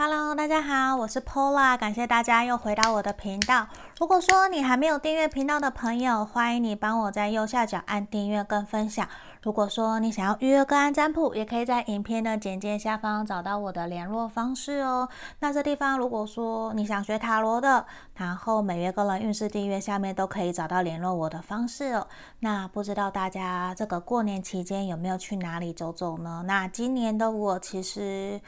Hello，大家好，我是 Pola，感谢大家又回到我的频道。如果说你还没有订阅频道的朋友，欢迎你帮我在右下角按订阅跟分享。如果说你想要预约个案占卜，也可以在影片的简介下方找到我的联络方式哦。那这地方如果说你想学塔罗的，然后每月个人运势订阅下面都可以找到联络我的方式哦。那不知道大家这个过年期间有没有去哪里走走呢？那今年的我其实。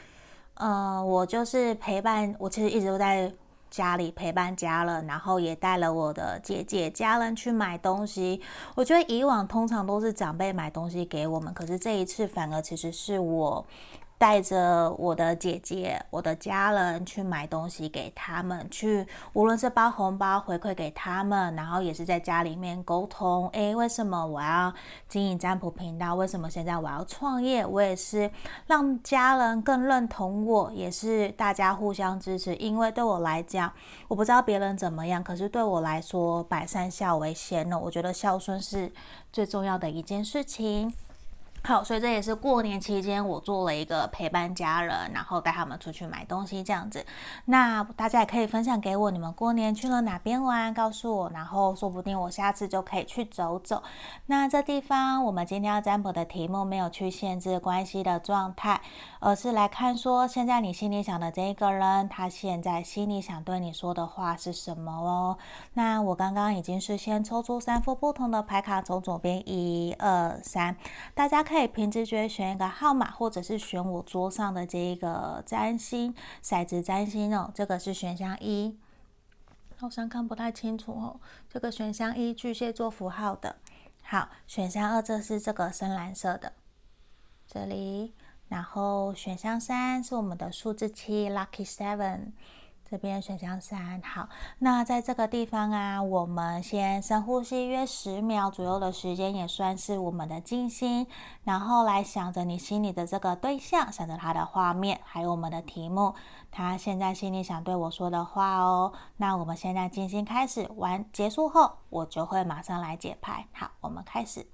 呃，我就是陪伴，我其实一直都在家里陪伴家人，然后也带了我的姐姐家人去买东西。我觉得以往通常都是长辈买东西给我们，可是这一次反而其实是我。带着我的姐姐、我的家人去买东西给他们，去无论是包红包回馈给他们，然后也是在家里面沟通。诶，为什么我要经营占卜频道？为什么现在我要创业？我也是让家人更认同我，也是大家互相支持。因为对我来讲，我不知道别人怎么样，可是对我来说，百善孝为先呢。我觉得孝顺是最重要的一件事情。好，所以这也是过年期间我做了一个陪伴家人，然后带他们出去买东西这样子。那大家也可以分享给我，你们过年去了哪边玩，告诉我，然后说不定我下次就可以去走走。那这地方我们今天要占卜的题目没有去限制关系的状态，而是来看说现在你心里想的这一个人，他现在心里想对你说的话是什么哦。那我刚刚已经是先抽出三副不同的牌卡，从左边一二三，大家。可以凭直觉选一个号码，或者是选我桌上的这一个占星骰子占星哦。这个是选项一，好像看不太清楚哦。这个选项一巨蟹座符号的，好，选项二这是这个深蓝色的，这里，然后选项三是我们的数字七，Lucky Seven。这边选项三，好，那在这个地方啊，我们先深呼吸约十秒左右的时间，也算是我们的静心，然后来想着你心里的这个对象，想着他的画面，还有我们的题目，他现在心里想对我说的话哦。那我们现在静心开始，完结束后，我就会马上来解牌。好，我们开始。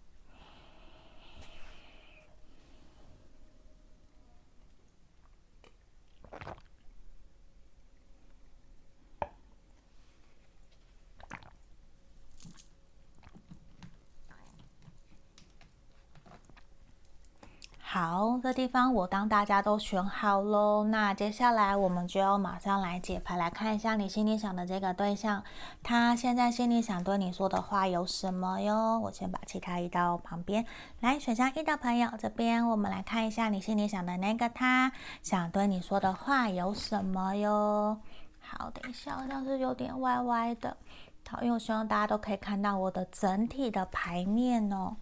好，这地方我当大家都选好喽。那接下来我们就要马上来解牌，来看一下你心里想的这个对象，他现在心里想对你说的话有什么哟？我先把其他移到旁边。来，选项一的朋友，这边我们来看一下你心里想的那个他想对你说的话有什么哟？好，等一下，好像是有点歪歪的。好，因为我希望大家都可以看到我的整体的牌面哦。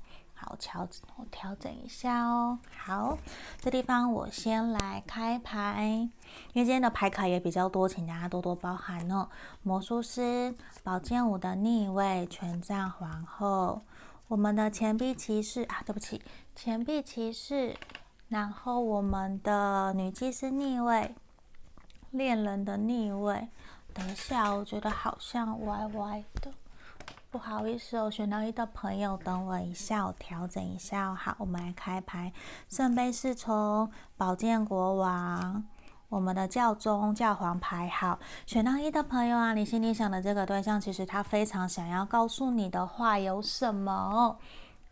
好，调我调整一下哦。好，这地方我先来开牌，因为今天的牌卡也比较多，请大家多多包涵哦。魔术师、宝剑五的逆位、权杖皇后、我们的钱币骑士啊，对不起，钱币骑士，然后我们的女祭司逆位、恋人的逆位。等一下，我觉得好像歪歪的。不好意思哦，选到一的朋友，等我一下，我调整一下。好，我们来开牌。圣杯侍从、宝剑国王、我们的教宗、教皇牌。好，选到一的朋友啊，你心里想的这个对象，其实他非常想要告诉你的话有什么？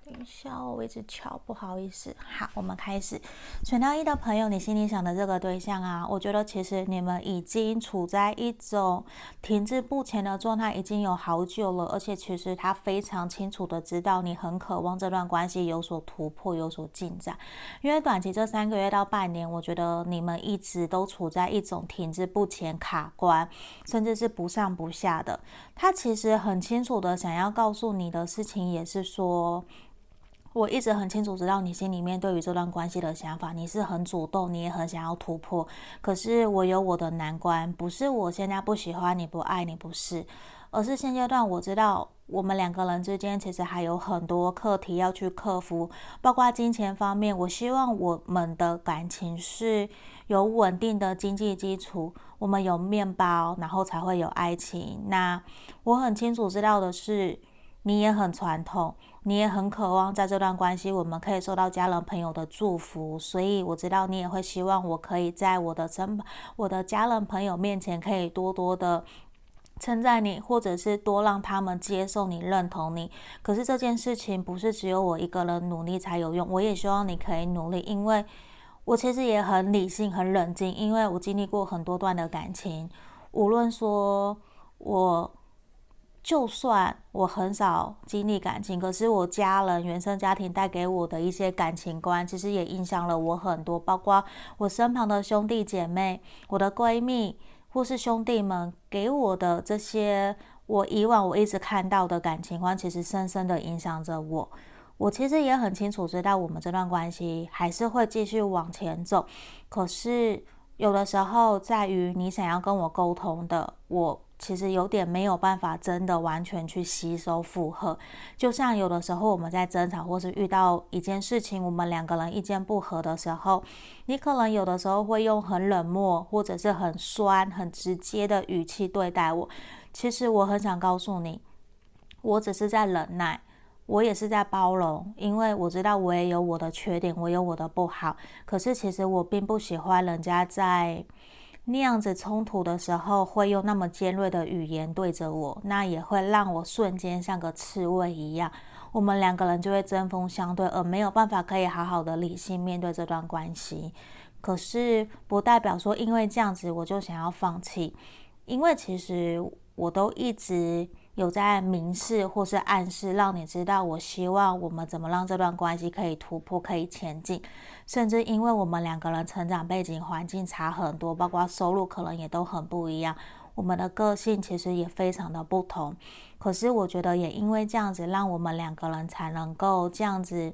等一下，我一直敲，不好意思。好，我们开始。选到一的朋友，你心里想的这个对象啊，我觉得其实你们已经处在一种停滞不前的状态，已经有好久了。而且其实他非常清楚的知道你很渴望这段关系有所突破、有所进展。因为短期这三个月到半年，我觉得你们一直都处在一种停滞不前、卡关，甚至是不上不下的。他其实很清楚的想要告诉你的事情，也是说。我一直很清楚知道你心里面对于这段关系的想法，你是很主动，你也很想要突破。可是我有我的难关，不是我现在不喜欢你，不爱你，不是，而是现阶段我知道我们两个人之间其实还有很多课题要去克服，包括金钱方面。我希望我们的感情是有稳定的经济基础，我们有面包，然后才会有爱情。那我很清楚知道的是。你也很传统，你也很渴望在这段关系我们可以受到家人朋友的祝福，所以我知道你也会希望我可以在我的身我的家人朋友面前可以多多的。称赞你，或者是多让他们接受你、认同你。可是这件事情不是只有我一个人努力才有用，我也希望你可以努力，因为我其实也很理性、很冷静，因为我经历过很多段的感情。无论说我，就算我很少经历感情，可是我家人、原生家庭带给我的一些感情观，其实也影响了我很多，包括我身旁的兄弟姐妹、我的闺蜜。或是兄弟们给我的这些，我以往我一直看到的感情观，其实深深的影响着我。我其实也很清楚知道，我们这段关系还是会继续往前走。可是有的时候，在于你想要跟我沟通的，我。其实有点没有办法真的完全去吸收负荷，就像有的时候我们在争吵或是遇到一件事情，我们两个人意见不合的时候，你可能有的时候会用很冷漠或者是很酸、很直接的语气对待我。其实我很想告诉你，我只是在忍耐，我也是在包容，因为我知道我也有我的缺点，我有我的不好。可是其实我并不喜欢人家在。那样子冲突的时候，会用那么尖锐的语言对着我，那也会让我瞬间像个刺猬一样，我们两个人就会针锋相对，而没有办法可以好好的理性面对这段关系。可是不代表说因为这样子我就想要放弃，因为其实我都一直。有在明示或是暗示，让你知道，我希望我们怎么让这段关系可以突破、可以前进。甚至因为我们两个人成长背景、环境差很多，包括收入可能也都很不一样，我们的个性其实也非常的不同。可是我觉得也因为这样子，让我们两个人才能够这样子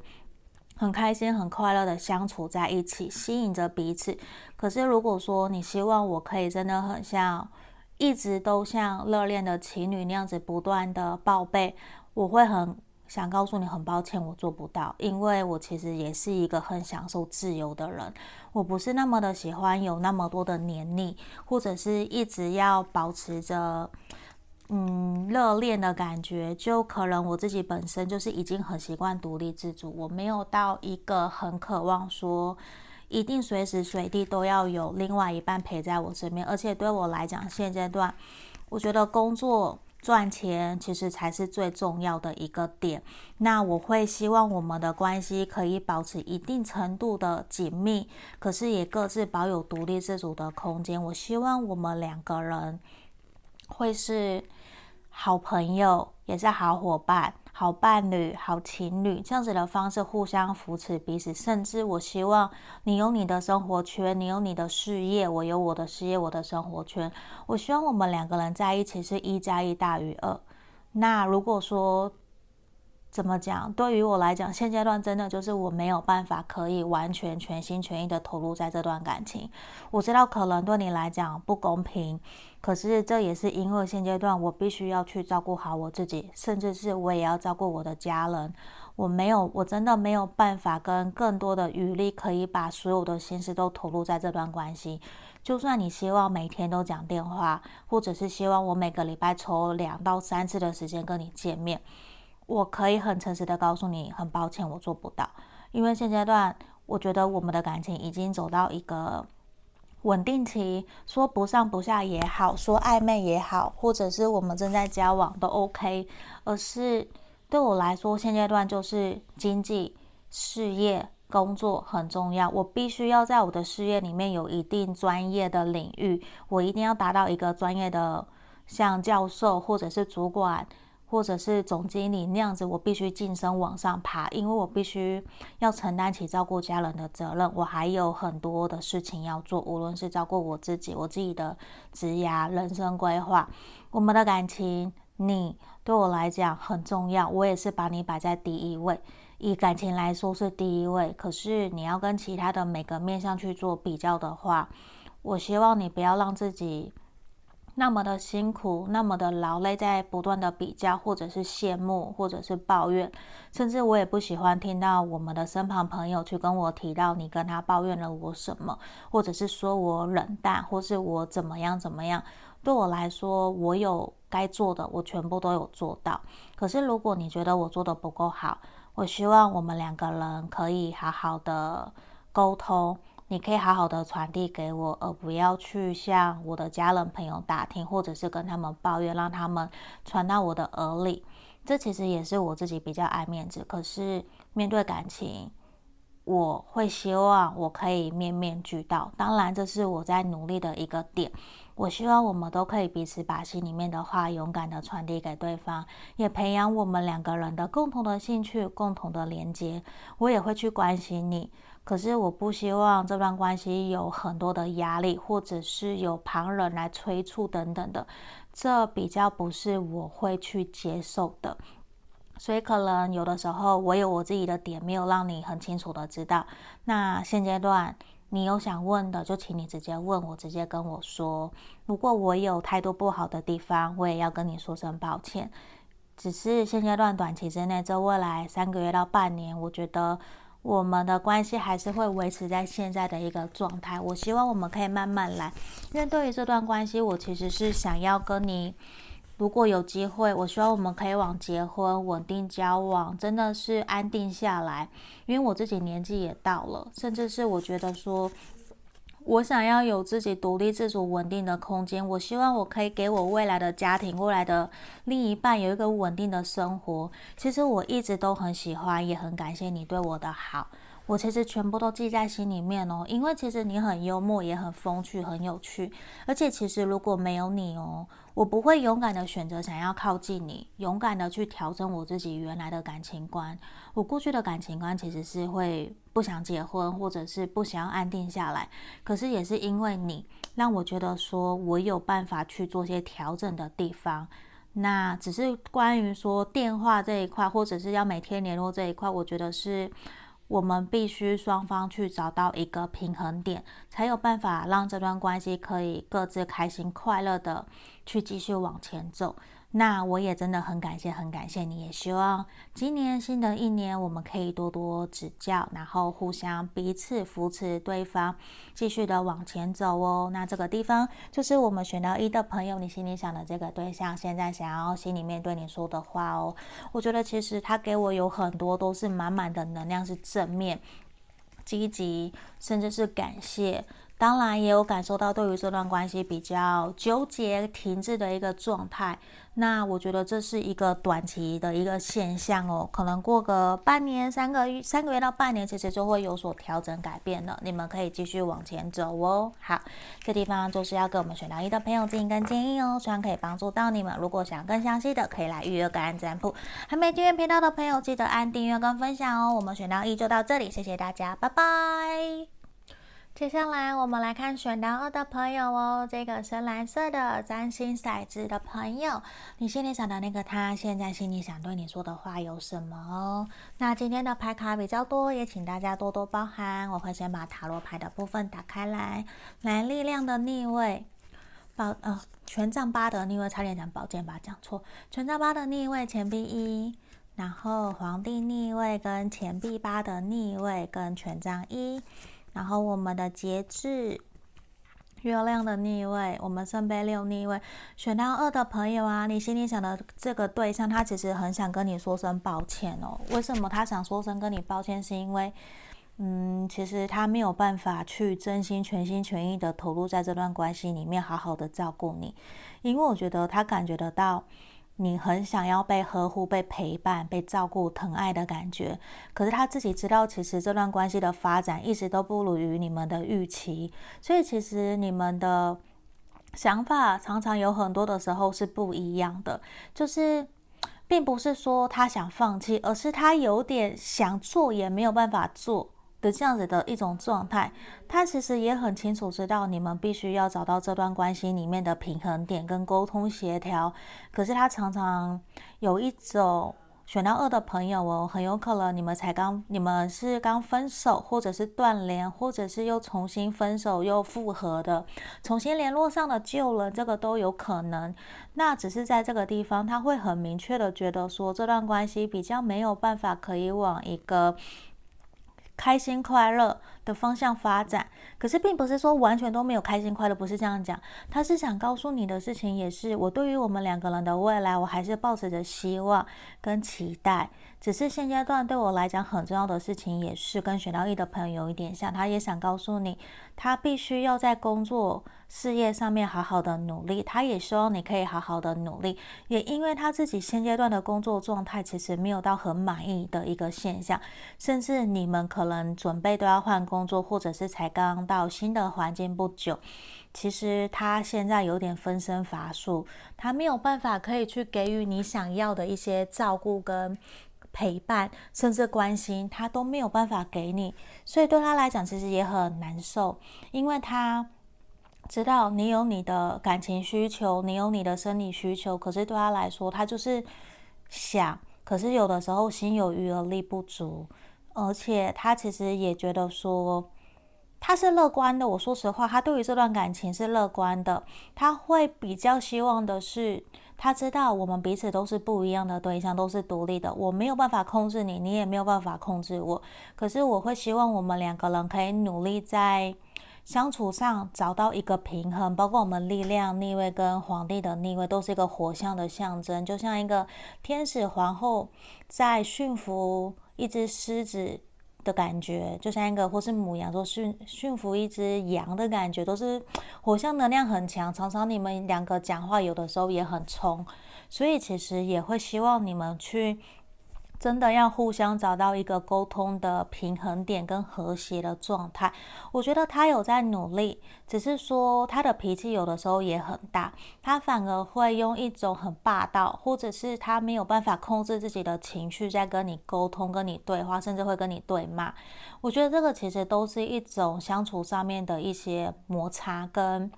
很开心、很快乐的相处在一起，吸引着彼此。可是如果说你希望我可以真的很像。一直都像热恋的情侣那样子不断的报备，我会很想告诉你，很抱歉，我做不到，因为我其实也是一个很享受自由的人，我不是那么的喜欢有那么多的黏腻，或者是一直要保持着嗯热恋的感觉，就可能我自己本身就是已经很习惯独立自主，我没有到一个很渴望说。一定随时随地都要有另外一半陪在我身边，而且对我来讲，现阶段我觉得工作赚钱其实才是最重要的一个点。那我会希望我们的关系可以保持一定程度的紧密，可是也各自保有独立自主的空间。我希望我们两个人会是好朋友，也是好伙伴。好伴侣、好情侣，这样子的方式互相扶持彼此，甚至我希望你有你的生活圈，你有你的事业，我有我的事业，我的生活圈。我希望我们两个人在一起是一加一大于二。那如果说，怎么讲？对于我来讲，现阶段真的就是我没有办法可以完全全心全意的投入在这段感情。我知道可能对你来讲不公平，可是这也是因为现阶段我必须要去照顾好我自己，甚至是我也要照顾我的家人。我没有，我真的没有办法跟更多的余力可以把所有的心思都投入在这段关系。就算你希望每天都讲电话，或者是希望我每个礼拜抽两到三次的时间跟你见面。我可以很诚实的告诉你，很抱歉，我做不到，因为现阶段我觉得我们的感情已经走到一个稳定期，说不上不下也好，说暧昧也好，或者是我们正在交往都 OK，而是对我来说，现阶段就是经济、事业、工作很重要，我必须要在我的事业里面有一定专业的领域，我一定要达到一个专业的，像教授或者是主管。或者是总经理那样子，我必须晋升往上爬，因为我必须要承担起照顾家人的责任。我还有很多的事情要做，无论是照顾我自己、我自己的职业、人生规划，我们的感情，你对我来讲很重要，我也是把你摆在第一位。以感情来说是第一位，可是你要跟其他的每个面向去做比较的话，我希望你不要让自己。那么的辛苦，那么的劳累，在不断的比较，或者是羡慕，或者是抱怨，甚至我也不喜欢听到我们的身旁朋友去跟我提到你跟他抱怨了我什么，或者是说我冷淡，或是我怎么样怎么样。对我来说，我有该做的，我全部都有做到。可是如果你觉得我做的不够好，我希望我们两个人可以好好的沟通。你可以好好的传递给我，而不要去向我的家人朋友打听，或者是跟他们抱怨，让他们传到我的耳里。这其实也是我自己比较爱面子。可是面对感情，我会希望我可以面面俱到。当然，这是我在努力的一个点。我希望我们都可以彼此把心里面的话勇敢的传递给对方，也培养我们两个人的共同的兴趣、共同的连接。我也会去关心你。可是我不希望这段关系有很多的压力，或者是有旁人来催促等等的，这比较不是我会去接受的。所以可能有的时候我有我自己的点没有让你很清楚的知道。那现阶段你有想问的，就请你直接问我，直接跟我说。如果我有态度不好的地方，我也要跟你说声抱歉。只是现阶段短期之内，这未来三个月到半年，我觉得。我们的关系还是会维持在现在的一个状态。我希望我们可以慢慢来，因为对于这段关系，我其实是想要跟你，如果有机会，我希望我们可以往结婚、稳定交往，真的是安定下来。因为我自己年纪也到了，甚至是我觉得说。我想要有自己独立自主、稳定的空间。我希望我可以给我未来的家庭、未来的另一半有一个稳定的生活。其实我一直都很喜欢，也很感谢你对我的好。我其实全部都记在心里面哦，因为其实你很幽默，也很风趣，很有趣。而且其实如果没有你哦。我不会勇敢的选择想要靠近你，勇敢的去调整我自己原来的感情观。我过去的感情观其实是会不想结婚，或者是不想要安定下来。可是也是因为你，让我觉得说我有办法去做些调整的地方。那只是关于说电话这一块，或者是要每天联络这一块，我觉得是。我们必须双方去找到一个平衡点，才有办法让这段关系可以各自开心快乐的去继续往前走。那我也真的很感谢，很感谢你，也希望今年新的一年我们可以多多指教，然后互相彼此扶持对方，继续的往前走哦。那这个地方就是我们选到一的朋友，你心里想的这个对象，现在想要心里面对你说的话哦。我觉得其实他给我有很多都是满满的能量，是正面、积极，甚至是感谢。当然也有感受到对于这段关系比较纠结、停滞的一个状态。那我觉得这是一个短期的一个现象哦，可能过个半年、三个月、三个月到半年，其实就会有所调整改变了。你们可以继续往前走哦。好，这地方就是要给我们选到一的朋友建议跟建议哦，希望可以帮助到你们。如果想更详细的，可以来预约个案占卜。还没订阅频道的朋友，记得按订阅跟分享哦。我们选到一就到这里，谢谢大家，拜拜。接下来我们来看选到二的朋友哦，这个深蓝色的占星骰子的朋友，你心里想的那个他，现在心里想对你说的话有什么哦？那今天的牌卡比较多，也请大家多多包涵。我会先把塔罗牌的部分打开来，来力量的逆位，宝呃权杖八的逆位，差点讲宝剑吧，讲错，权杖八的逆位，钱币一，然后皇帝逆位跟钱币八的逆位跟权杖一。然后我们的节制，月亮的逆位，我们圣杯六逆位，选到二的朋友啊，你心里想的这个对象，他其实很想跟你说声抱歉哦。为什么他想说声跟你抱歉？是因为，嗯，其实他没有办法去真心全心全意的投入在这段关系里面，好好的照顾你，因为我觉得他感觉得到。你很想要被呵护、被陪伴、被照顾、疼爱的感觉，可是他自己知道，其实这段关系的发展一直都不如于你们的预期，所以其实你们的想法常常有很多的时候是不一样的，就是并不是说他想放弃，而是他有点想做也没有办法做。的这样子的一种状态，他其实也很清楚知道你们必须要找到这段关系里面的平衡点跟沟通协调，可是他常常有一种选到二的朋友哦，很有可能你们才刚，你们是刚分手，或者是断联，或者是又重新分手又复合的，重新联络上了旧人，这个都有可能。那只是在这个地方，他会很明确的觉得说，这段关系比较没有办法可以往一个。开心快乐的方向发展，可是并不是说完全都没有开心快乐，不是这样讲。他是想告诉你的事情，也是我对于我们两个人的未来，我还是抱持着希望跟期待。只是现阶段对我来讲很重要的事情，也是跟选到一的朋友有一点像，他也想告诉你，他必须要在工作事业上面好好的努力，他也希望你可以好好的努力，也因为他自己现阶段的工作状态其实没有到很满意的一个现象，甚至你们可能准备都要换工作，或者是才刚到新的环境不久。其实他现在有点分身乏术，他没有办法可以去给予你想要的一些照顾跟。陪伴甚至关心，他都没有办法给你，所以对他来讲其实也很难受，因为他知道你有你的感情需求，你有你的生理需求，可是对他来说，他就是想，可是有的时候心有余而力不足，而且他其实也觉得说他是乐观的。我说实话，他对于这段感情是乐观的，他会比较希望的是。他知道我们彼此都是不一样的对象，都是独立的。我没有办法控制你，你也没有办法控制我。可是我会希望我们两个人可以努力在相处上找到一个平衡。包括我们力量逆位跟皇帝的逆位都是一个火象的象征，就像一个天使皇后在驯服一只狮子。的感觉，就像一个或是母羊，说驯驯服一只羊的感觉，都是火象能量很强。常常你们两个讲话，有的时候也很冲，所以其实也会希望你们去。真的要互相找到一个沟通的平衡点跟和谐的状态。我觉得他有在努力，只是说他的脾气有的时候也很大，他反而会用一种很霸道，或者是他没有办法控制自己的情绪在跟你沟通、跟你对话，甚至会跟你对骂。我觉得这个其实都是一种相处上面的一些摩擦跟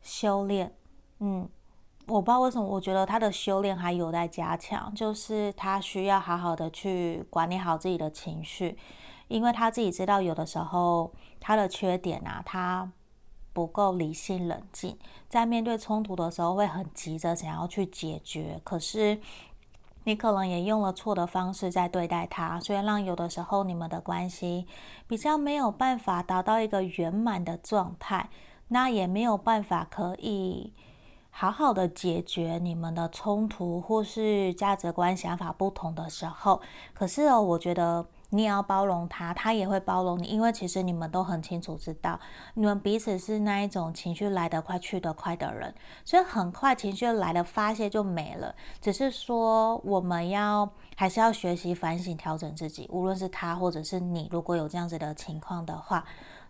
修炼，嗯。我不知道为什么，我觉得他的修炼还有待加强，就是他需要好好的去管理好自己的情绪，因为他自己知道有的时候他的缺点啊，他不够理性冷静，在面对冲突的时候会很急着想要去解决，可是你可能也用了错的方式在对待他，所以让有的时候你们的关系比较没有办法达到一个圆满的状态，那也没有办法可以。好好的解决你们的冲突，或是价值观、想法不同的时候，可是哦，我觉得你也要包容他，他也会包容你，因为其实你们都很清楚知道，你们彼此是那一种情绪来得快去得快的人，所以很快情绪来了发泄就没了。只是说我们要还是要学习反省、调整自己，无论是他或者是你，如果有这样子的情况的话，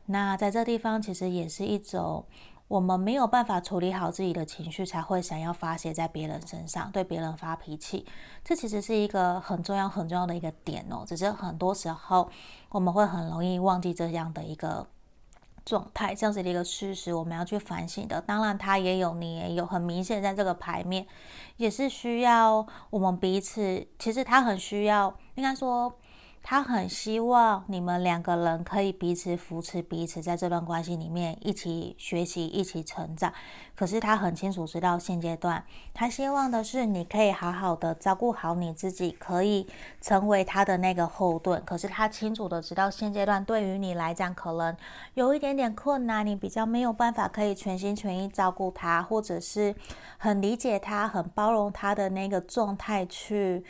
那在这地方其实也是一种。我们没有办法处理好自己的情绪，才会想要发泄在别人身上，对别人发脾气。这其实是一个很重要、很重要的一个点哦。只是很多时候我们会很容易忘记这样的一个状态，这样子的一个事实，我们要去反省的。当然，他也有，你也有，很明显在这个牌面也是需要我们彼此。其实他很需要，应该说。他很希望你们两个人可以彼此扶持，彼此在这段关系里面一起学习、一起成长。可是他很清楚知道现阶段，他希望的是你可以好好的照顾好你自己，可以成为他的那个后盾。可是他清楚的知道现阶段对于你来讲可能有一点点困难，你比较没有办法可以全心全意照顾他，或者是很理解他、很包容他的那个状态去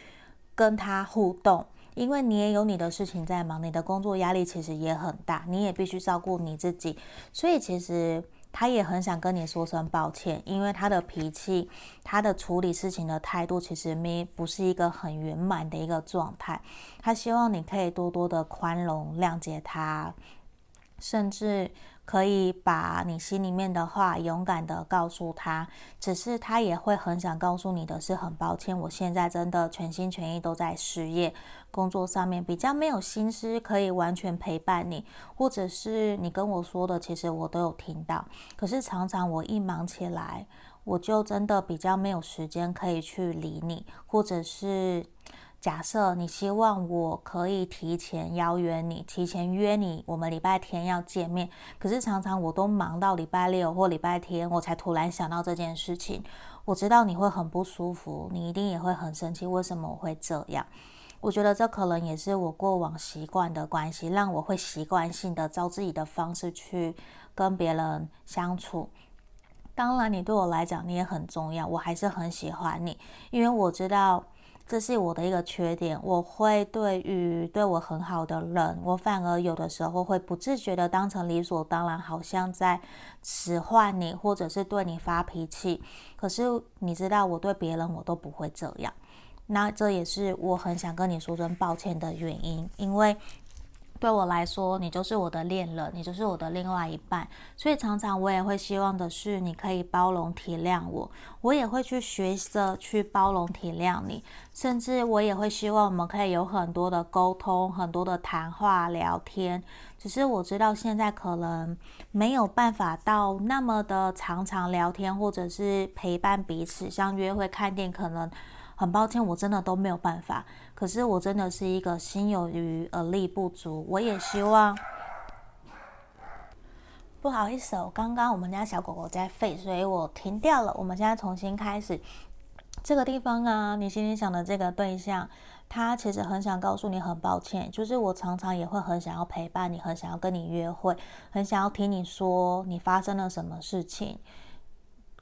跟他互动。因为你也有你的事情在忙，你的工作压力其实也很大，你也必须照顾你自己，所以其实他也很想跟你说声抱歉，因为他的脾气，他的处理事情的态度其实没不是一个很圆满的一个状态，他希望你可以多多的宽容谅解他，甚至。可以把你心里面的话勇敢地告诉他，只是他也会很想告诉你的是，很抱歉，我现在真的全心全意都在事业工作上面，比较没有心思可以完全陪伴你，或者是你跟我说的，其实我都有听到，可是常常我一忙起来，我就真的比较没有时间可以去理你，或者是。假设你希望我可以提前邀约你，提前约你，我们礼拜天要见面。可是常常我都忙到礼拜六或礼拜天，我才突然想到这件事情。我知道你会很不舒服，你一定也会很生气。为什么我会这样？我觉得这可能也是我过往习惯的关系，让我会习惯性的照自己的方式去跟别人相处。当然，你对我来讲你也很重要，我还是很喜欢你，因为我知道。这是我的一个缺点，我会对于对我很好的人，我反而有的时候会不自觉的当成理所当然，好像在使唤你，或者是对你发脾气。可是你知道，我对别人我都不会这样。那这也是我很想跟你说声抱歉的原因，因为。对我来说，你就是我的恋人，你就是我的另外一半，所以常常我也会希望的是，你可以包容体谅我，我也会去学着去包容体谅你，甚至我也会希望我们可以有很多的沟通，很多的谈话聊天。只是我知道现在可能没有办法到那么的常常聊天，或者是陪伴彼此，像约会、看电影，可能。很抱歉，我真的都没有办法。可是我真的是一个心有余而力不足。我也希望，不好意思哦，刚刚我们家小狗狗在吠，所以我停掉了。我们现在重新开始。这个地方啊，你心里想的这个对象，他其实很想告诉你很抱歉，就是我常常也会很想要陪伴你，很想要跟你约会，很想要听你说你发生了什么事情。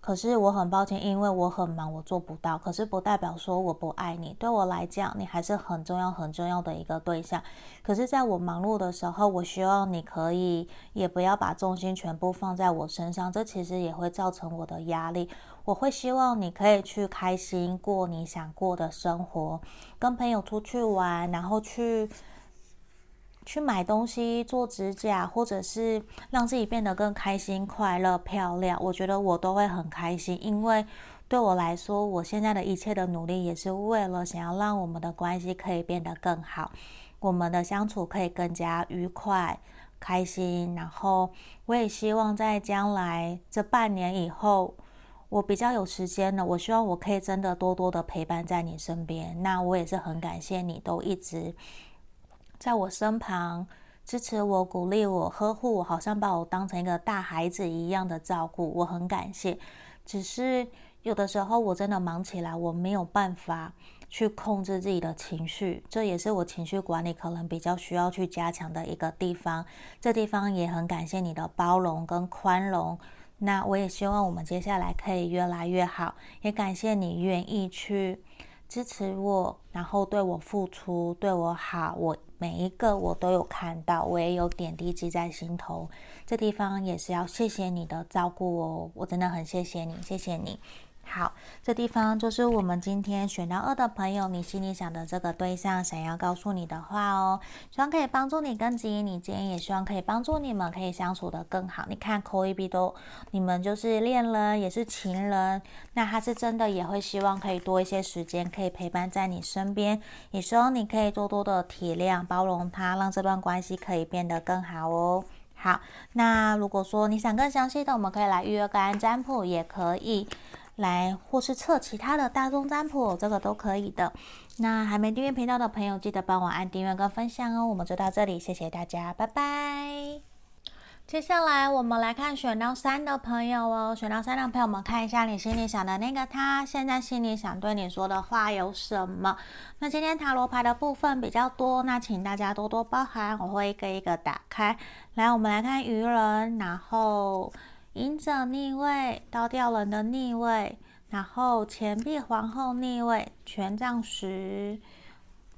可是我很抱歉，因为我很忙，我做不到。可是不代表说我不爱你，对我来讲，你还是很重要、很重要的一个对象。可是在我忙碌的时候，我希望你可以也不要把重心全部放在我身上，这其实也会造成我的压力。我会希望你可以去开心过你想过的生活，跟朋友出去玩，然后去。去买东西、做指甲，或者是让自己变得更开心、快乐、漂亮，我觉得我都会很开心。因为对我来说，我现在的一切的努力，也是为了想要让我们的关系可以变得更好，我们的相处可以更加愉快、开心。然后，我也希望在将来这半年以后，我比较有时间了，我希望我可以真的多多的陪伴在你身边。那我也是很感谢你，都一直。在我身旁支持我、鼓励我、呵护我，好像把我当成一个大孩子一样的照顾，我很感谢。只是有的时候我真的忙起来，我没有办法去控制自己的情绪，这也是我情绪管理可能比较需要去加强的一个地方。这地方也很感谢你的包容跟宽容。那我也希望我们接下来可以越来越好，也感谢你愿意去支持我，然后对我付出，对我好，我。每一个我都有看到，我也有点滴记在心头。这地方也是要谢谢你的照顾哦，我真的很谢谢你，谢谢你。好，这地方就是我们今天选到二的朋友，你心里想的这个对象想要告诉你的话哦，希望可以帮助你更指引你，今天也希望可以帮助你们可以相处得更好。你看扣一笔都，你们就是恋人，也是情人，那他是真的也会希望可以多一些时间，可以陪伴在你身边，也希望你可以多多的体谅、包容他，让这段关系可以变得更好哦。好，那如果说你想更详细的，我们可以来预约个案占卜，也可以。来，或是测其他的大众占卜，这个都可以的。那还没订阅频道的朋友，记得帮我按订阅跟分享哦。我们就到这里，谢谢大家，拜拜。接下来我们来看选到三的朋友哦，选到三的朋友们，看一下你心里想的那个他，现在心里想对你说的话有什么？那今天塔罗牌的部分比较多，那请大家多多包涵，我会一个一个打开。来，我们来看愚人，然后。隐者逆位，倒吊人的逆位，然后钱币皇后逆位，权杖十，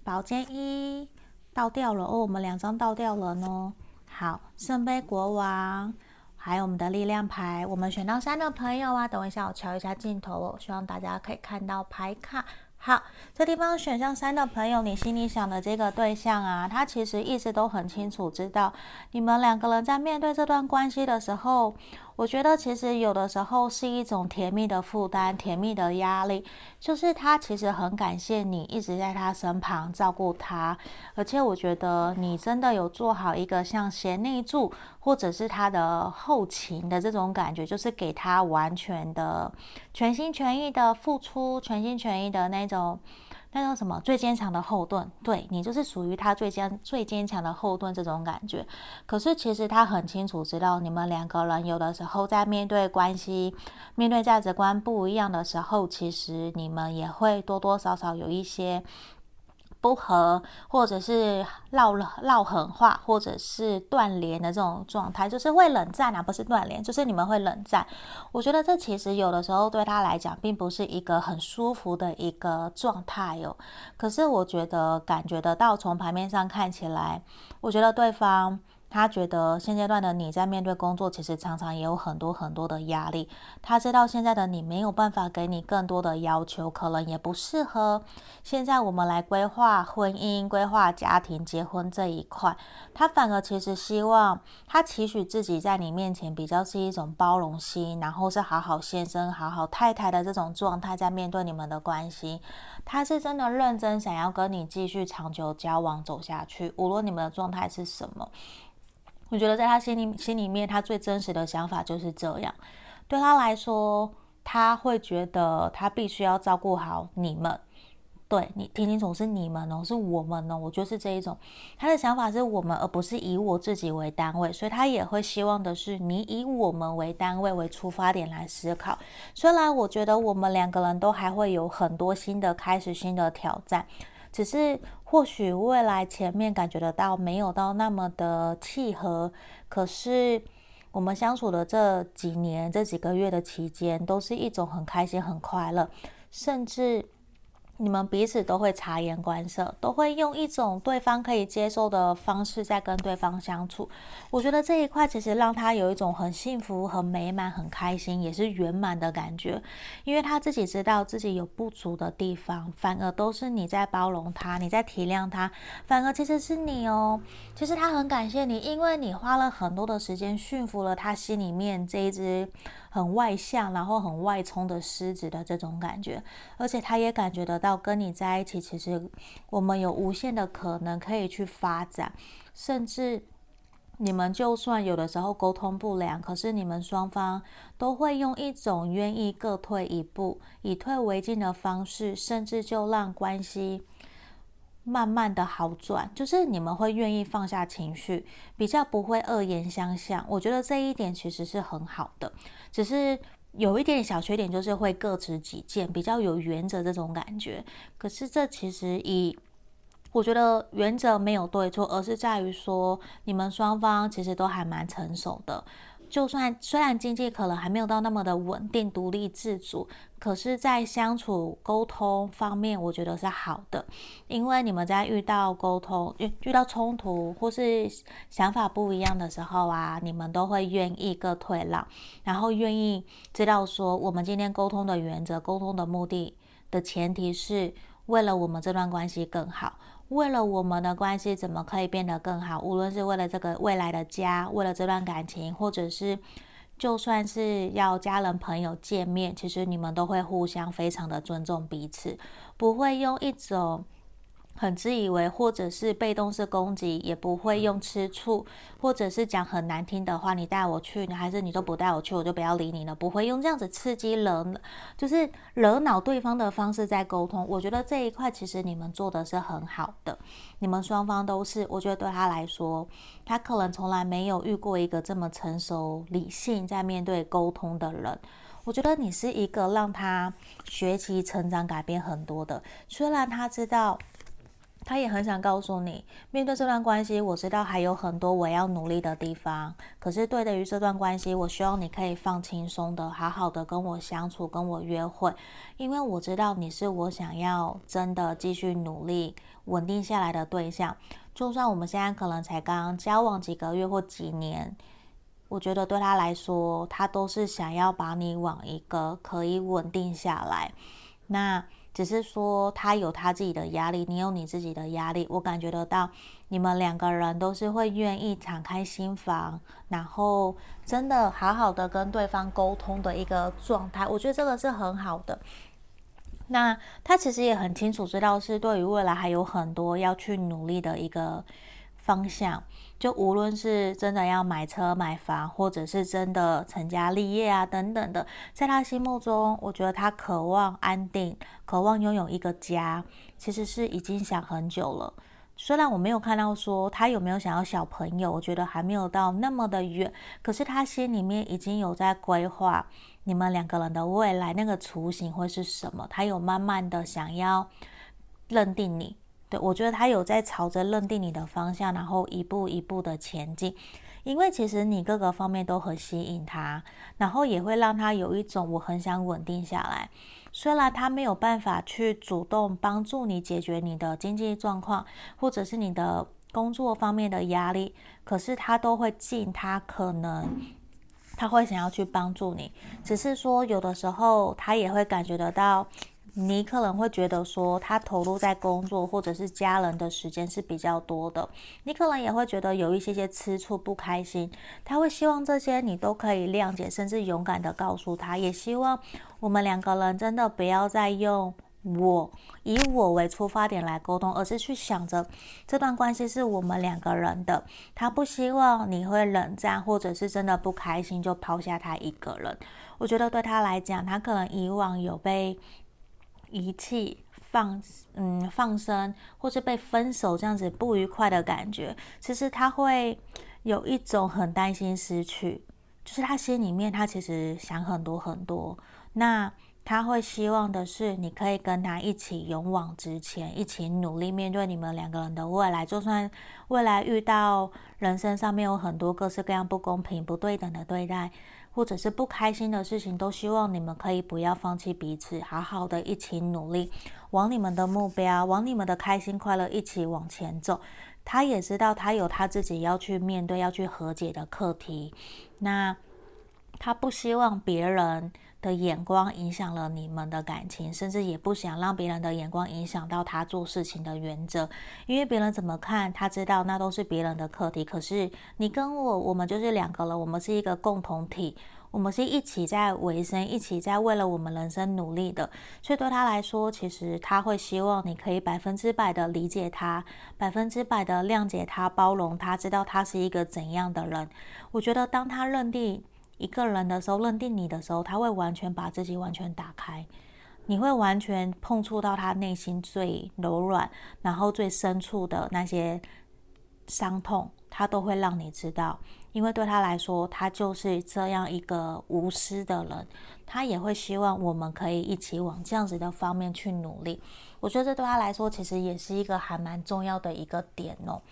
宝剑一，倒吊人哦，我们两张倒吊人哦。好，圣杯国王，还有我们的力量牌，我们选到三的朋友啊，等一下我调一下镜头哦，希望大家可以看到牌卡。好，这地方选项三的朋友，你心里想的这个对象啊，他其实一直都很清楚知道，你们两个人在面对这段关系的时候。我觉得其实有的时候是一种甜蜜的负担，甜蜜的压力，就是他其实很感谢你一直在他身旁照顾他，而且我觉得你真的有做好一个像贤内助或者是他的后勤的这种感觉，就是给他完全的全心全意的付出，全心全意的那种那叫什么？最坚强的后盾。对，你就是属于他最坚最坚强的后盾这种感觉。可是其实他很清楚知道，你们两个人有的时候在面对关系、面对价值观不一样的时候，其实你们也会多多少少有一些。不和，或者是唠了唠狠话，或者是断联的这种状态，就是会冷战啊，不是断联，就是你们会冷战。我觉得这其实有的时候对他来讲，并不是一个很舒服的一个状态哦。可是我觉得感觉得到，从牌面上看起来，我觉得对方。他觉得现阶段的你在面对工作，其实常常也有很多很多的压力。他知道现在的你没有办法给你更多的要求，可能也不适合。现在我们来规划婚姻、规划家庭、结婚这一块，他反而其实希望他期许自己在你面前比较是一种包容心，然后是好好先生、好好太太的这种状态，在面对你们的关系。他是真的认真想要跟你继续长久交往走下去，无论你们的状态是什么。我觉得在他心里心里面，他最真实的想法就是这样。对他来说，他会觉得他必须要照顾好你们。对，你听清楚，是你们哦，是我们哦。我就是这一种，他的想法是我们，而不是以我自己为单位，所以他也会希望的是你以我们为单位为出发点来思考。虽然我觉得我们两个人都还会有很多新的开始、新的挑战。只是或许未来前面感觉得到没有到那么的契合，可是我们相处的这几年、这几个月的期间，都是一种很开心、很快乐，甚至。你们彼此都会察言观色，都会用一种对方可以接受的方式在跟对方相处。我觉得这一块其实让他有一种很幸福、很美满、很开心，也是圆满的感觉。因为他自己知道自己有不足的地方，反而都是你在包容他，你在体谅他。反而其实是你哦，其实他很感谢你，因为你花了很多的时间驯服了他心里面这一只。很外向，然后很外冲的狮子的这种感觉，而且他也感觉得到跟你在一起，其实我们有无限的可能可以去发展，甚至你们就算有的时候沟通不良，可是你们双方都会用一种愿意各退一步，以退为进的方式，甚至就让关系。慢慢的好转，就是你们会愿意放下情绪，比较不会恶言相向。我觉得这一点其实是很好的，只是有一点小缺点，就是会各执己见，比较有原则这种感觉。可是这其实以，我觉得原则没有对错，而是在于说你们双方其实都还蛮成熟的。就算虽然经济可能还没有到那么的稳定、独立自主，可是，在相处沟通方面，我觉得是好的。因为你们在遇到沟通、遇遇到冲突或是想法不一样的时候啊，你们都会愿意各退让，然后愿意知道说，我们今天沟通的原则、沟通的目的的前提是为了我们这段关系更好。为了我们的关系怎么可以变得更好？无论是为了这个未来的家，为了这段感情，或者是就算是要家人朋友见面，其实你们都会互相非常的尊重彼此，不会用一种。很自以为，或者是被动式攻击，也不会用吃醋，或者是讲很难听的话。你带我去，还是你都不带我去，我就不要理你了。不会用这样子刺激人，就是惹恼对方的方式在沟通。我觉得这一块其实你们做的是很好的，你们双方都是。我觉得对他来说，他可能从来没有遇过一个这么成熟、理性在面对沟通的人。我觉得你是一个让他学习、成长、改变很多的。虽然他知道。他也很想告诉你，面对这段关系，我知道还有很多我要努力的地方。可是，对于这段关系，我希望你可以放轻松的，好好的跟我相处，跟我约会，因为我知道你是我想要真的继续努力、稳定下来的对象。就算我们现在可能才刚交往几个月或几年，我觉得对他来说，他都是想要把你往一个可以稳定下来。那。只是说他有他自己的压力，你有你自己的压力。我感觉得到，你们两个人都是会愿意敞开心房，然后真的好好的跟对方沟通的一个状态。我觉得这个是很好的。那他其实也很清楚知道，是对于未来还有很多要去努力的一个方向。就无论是真的要买车买房，或者是真的成家立业啊等等的，在他心目中，我觉得他渴望安定，渴望拥有一个家，其实是已经想很久了。虽然我没有看到说他有没有想要小朋友，我觉得还没有到那么的远，可是他心里面已经有在规划你们两个人的未来，那个雏形会是什么？他有慢慢的想要认定你。对，我觉得他有在朝着认定你的方向，然后一步一步的前进，因为其实你各个方面都很吸引他，然后也会让他有一种我很想稳定下来。虽然他没有办法去主动帮助你解决你的经济状况，或者是你的工作方面的压力，可是他都会尽他可能，他会想要去帮助你，只是说有的时候他也会感觉得到。你可能会觉得说，他投入在工作或者是家人的时间是比较多的，你可能也会觉得有一些些吃醋、不开心。他会希望这些你都可以谅解，甚至勇敢的告诉他，也希望我们两个人真的不要再用我以我为出发点来沟通，而是去想着这段关系是我们两个人的。他不希望你会冷战，或者是真的不开心就抛下他一个人。我觉得对他来讲，他可能以往有被。遗弃、放嗯放生，或是被分手这样子不愉快的感觉，其实他会有一种很担心失去，就是他心里面他其实想很多很多。那他会希望的是，你可以跟他一起勇往直前，一起努力面对你们两个人的未来。就算未来遇到人生上面有很多各式各样不公平、不对等的对待。或者是不开心的事情，都希望你们可以不要放弃彼此，好好的一起努力，往你们的目标，往你们的开心快乐一起往前走。他也知道他有他自己要去面对、要去和解的课题，那他不希望别人的眼光影响了你们的感情，甚至也不想让别人的眼光影响到他做事情的原则，因为别人怎么看，他知道那都是别人的课题。可是你跟我，我们就是两个人，我们是一个共同体，我们是一起在维生，一起在为了我们人生努力的。所以对他来说，其实他会希望你可以百分之百的理解他，百分之百的谅解他，包容他，知道他是一个怎样的人。我觉得当他认定。一个人的时候，认定你的时候，他会完全把自己完全打开，你会完全碰触到他内心最柔软，然后最深处的那些伤痛，他都会让你知道。因为对他来说，他就是这样一个无私的人，他也会希望我们可以一起往这样子的方面去努力。我觉得这对他来说，其实也是一个还蛮重要的一个点哦。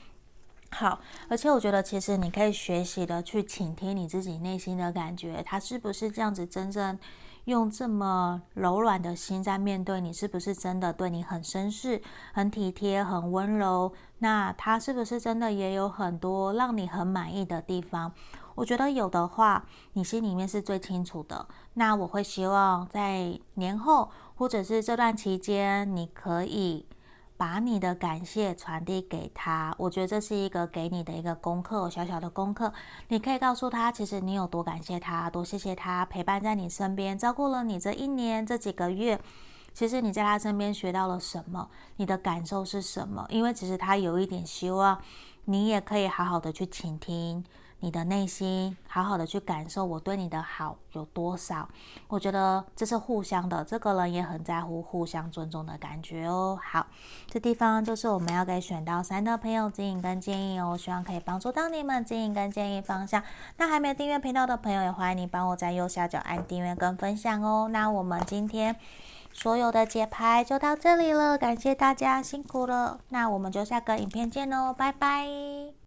好，而且我觉得其实你可以学习的去倾听你自己内心的感觉，他是不是这样子真正用这么柔软的心在面对你？是不是真的对你很绅士、很体贴、很温柔？那他是不是真的也有很多让你很满意的地方？我觉得有的话，你心里面是最清楚的。那我会希望在年后或者是这段期间，你可以。把你的感谢传递给他，我觉得这是一个给你的一个功课，小小的功课。你可以告诉他，其实你有多感谢他，多谢谢他陪伴在你身边，照顾了你这一年这几个月。其实你在他身边学到了什么？你的感受是什么？因为其实他有一点希望，你也可以好好的去倾听。你的内心好好的去感受我对你的好有多少，我觉得这是互相的，这个人也很在乎互相尊重的感觉哦。好，这地方就是我们要给选到三的朋友指引跟建议哦，希望可以帮助到你们指引跟建议方向。那还没订阅频道的朋友，也欢迎你帮我在右下角按订阅跟分享哦。那我们今天所有的解牌就到这里了，感谢大家辛苦了。那我们就下个影片见喽，拜拜。